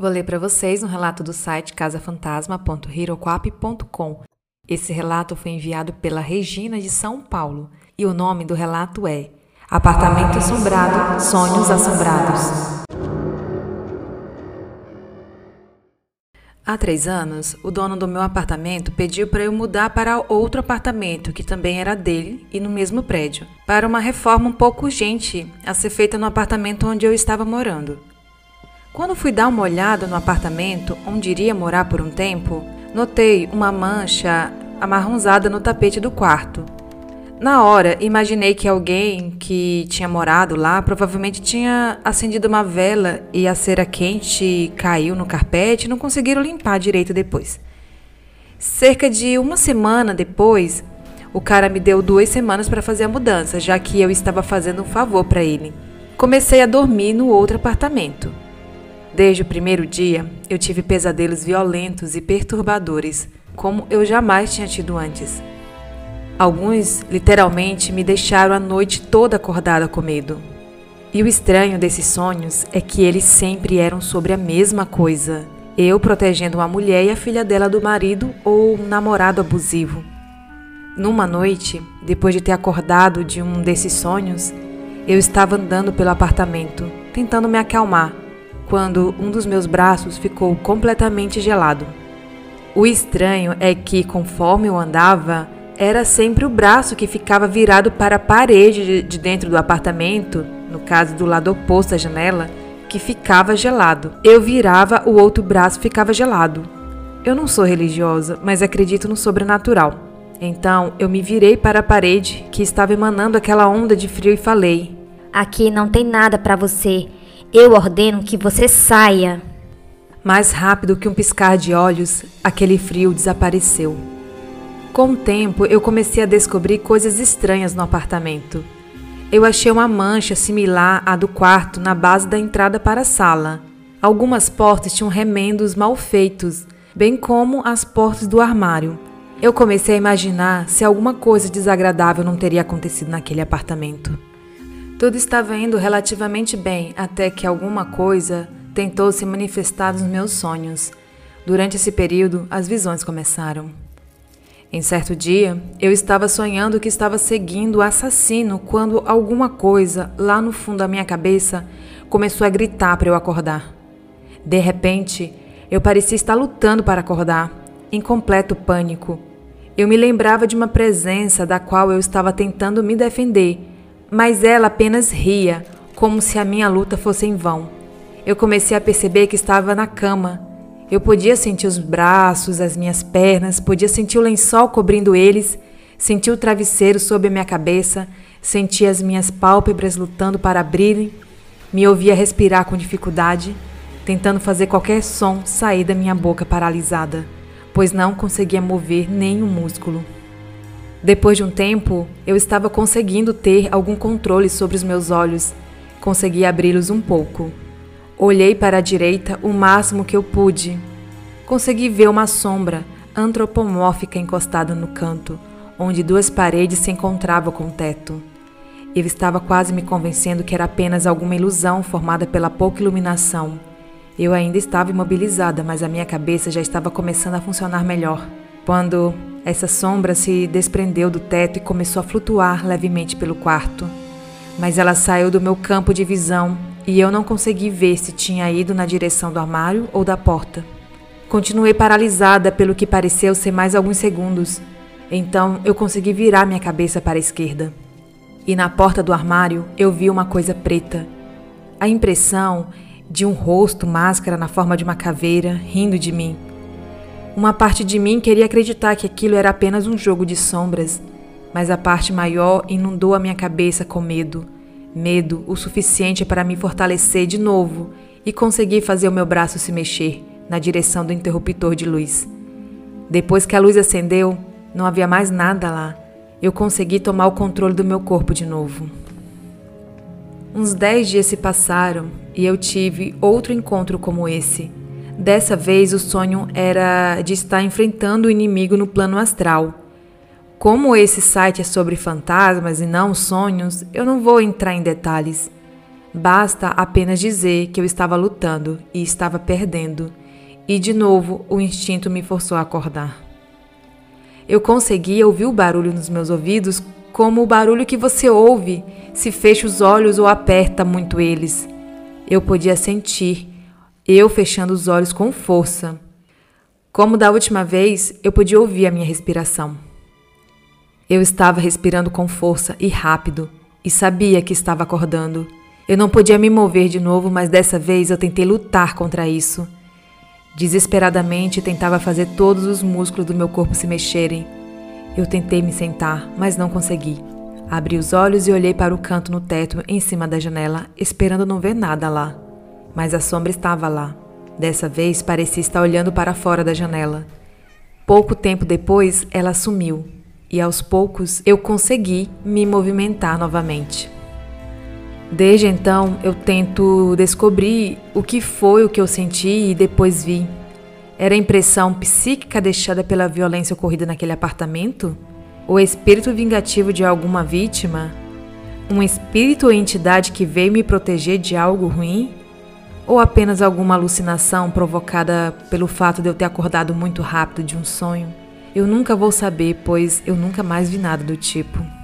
Vou ler para vocês um relato do site casafantasma.hiroquap.com. Esse relato foi enviado pela Regina de São Paulo e o nome do relato é Apartamento Assombrado Sonhos Assombrados. Há três anos, o dono do meu apartamento pediu para eu mudar para outro apartamento que também era dele e no mesmo prédio, para uma reforma um pouco urgente a ser feita no apartamento onde eu estava morando. Quando fui dar uma olhada no apartamento onde iria morar por um tempo, notei uma mancha amarronzada no tapete do quarto. Na hora, imaginei que alguém que tinha morado lá provavelmente tinha acendido uma vela e a cera quente caiu no carpete e não conseguiram limpar direito depois. Cerca de uma semana depois, o cara me deu duas semanas para fazer a mudança, já que eu estava fazendo um favor para ele. Comecei a dormir no outro apartamento. Desde o primeiro dia, eu tive pesadelos violentos e perturbadores, como eu jamais tinha tido antes. Alguns, literalmente, me deixaram a noite toda acordada com medo. E o estranho desses sonhos é que eles sempre eram sobre a mesma coisa: eu protegendo uma mulher e a filha dela do marido ou um namorado abusivo. Numa noite, depois de ter acordado de um desses sonhos, eu estava andando pelo apartamento, tentando me acalmar quando um dos meus braços ficou completamente gelado. O estranho é que, conforme eu andava, era sempre o braço que ficava virado para a parede de dentro do apartamento, no caso do lado oposto à janela, que ficava gelado. Eu virava, o outro braço ficava gelado. Eu não sou religiosa, mas acredito no sobrenatural. Então eu me virei para a parede que estava emanando aquela onda de frio e falei: Aqui não tem nada para você. Eu ordeno que você saia. Mais rápido que um piscar de olhos, aquele frio desapareceu. Com o tempo, eu comecei a descobrir coisas estranhas no apartamento. Eu achei uma mancha similar à do quarto na base da entrada para a sala. Algumas portas tinham remendos mal feitos, bem como as portas do armário. Eu comecei a imaginar se alguma coisa desagradável não teria acontecido naquele apartamento. Tudo estava indo relativamente bem até que alguma coisa tentou se manifestar nos meus sonhos. Durante esse período, as visões começaram. Em certo dia, eu estava sonhando que estava seguindo o assassino quando alguma coisa lá no fundo da minha cabeça começou a gritar para eu acordar. De repente, eu parecia estar lutando para acordar, em completo pânico. Eu me lembrava de uma presença da qual eu estava tentando me defender mas ela apenas ria, como se a minha luta fosse em vão. Eu comecei a perceber que estava na cama. Eu podia sentir os braços, as minhas pernas, podia sentir o lençol cobrindo eles, sentir o travesseiro sob a minha cabeça, sentir as minhas pálpebras lutando para abrirem, me ouvia respirar com dificuldade, tentando fazer qualquer som sair da minha boca paralisada, pois não conseguia mover nem um músculo. Depois de um tempo, eu estava conseguindo ter algum controle sobre os meus olhos. Consegui abri-los um pouco. Olhei para a direita o máximo que eu pude. Consegui ver uma sombra antropomórfica encostada no canto, onde duas paredes se encontravam com o teto. Eu estava quase me convencendo que era apenas alguma ilusão formada pela pouca iluminação. Eu ainda estava imobilizada, mas a minha cabeça já estava começando a funcionar melhor. Quando essa sombra se desprendeu do teto e começou a flutuar levemente pelo quarto. Mas ela saiu do meu campo de visão e eu não consegui ver se tinha ido na direção do armário ou da porta. Continuei paralisada pelo que pareceu ser mais alguns segundos. Então eu consegui virar minha cabeça para a esquerda. E na porta do armário eu vi uma coisa preta. A impressão de um rosto máscara na forma de uma caveira rindo de mim. Uma parte de mim queria acreditar que aquilo era apenas um jogo de sombras, mas a parte maior inundou a minha cabeça com medo. Medo o suficiente para me fortalecer de novo e conseguir fazer o meu braço se mexer na direção do interruptor de luz. Depois que a luz acendeu, não havia mais nada lá. Eu consegui tomar o controle do meu corpo de novo. Uns dez dias se passaram e eu tive outro encontro como esse. Dessa vez, o sonho era de estar enfrentando o inimigo no plano astral. Como esse site é sobre fantasmas e não sonhos, eu não vou entrar em detalhes. Basta apenas dizer que eu estava lutando e estava perdendo, e de novo o instinto me forçou a acordar. Eu conseguia ouvir o barulho nos meus ouvidos como o barulho que você ouve se fecha os olhos ou aperta muito eles. Eu podia sentir, eu fechando os olhos com força. Como da última vez, eu podia ouvir a minha respiração. Eu estava respirando com força e rápido e sabia que estava acordando. Eu não podia me mover de novo, mas dessa vez eu tentei lutar contra isso. Desesperadamente tentava fazer todos os músculos do meu corpo se mexerem. Eu tentei me sentar, mas não consegui. Abri os olhos e olhei para o canto no teto em cima da janela, esperando não ver nada lá. Mas a sombra estava lá. Dessa vez parecia estar olhando para fora da janela. Pouco tempo depois, ela sumiu, e aos poucos eu consegui me movimentar novamente. Desde então, eu tento descobrir o que foi o que eu senti e depois vi. Era impressão psíquica deixada pela violência ocorrida naquele apartamento? O espírito vingativo de alguma vítima? Um espírito ou entidade que veio me proteger de algo ruim? Ou apenas alguma alucinação provocada pelo fato de eu ter acordado muito rápido de um sonho? Eu nunca vou saber, pois eu nunca mais vi nada do tipo.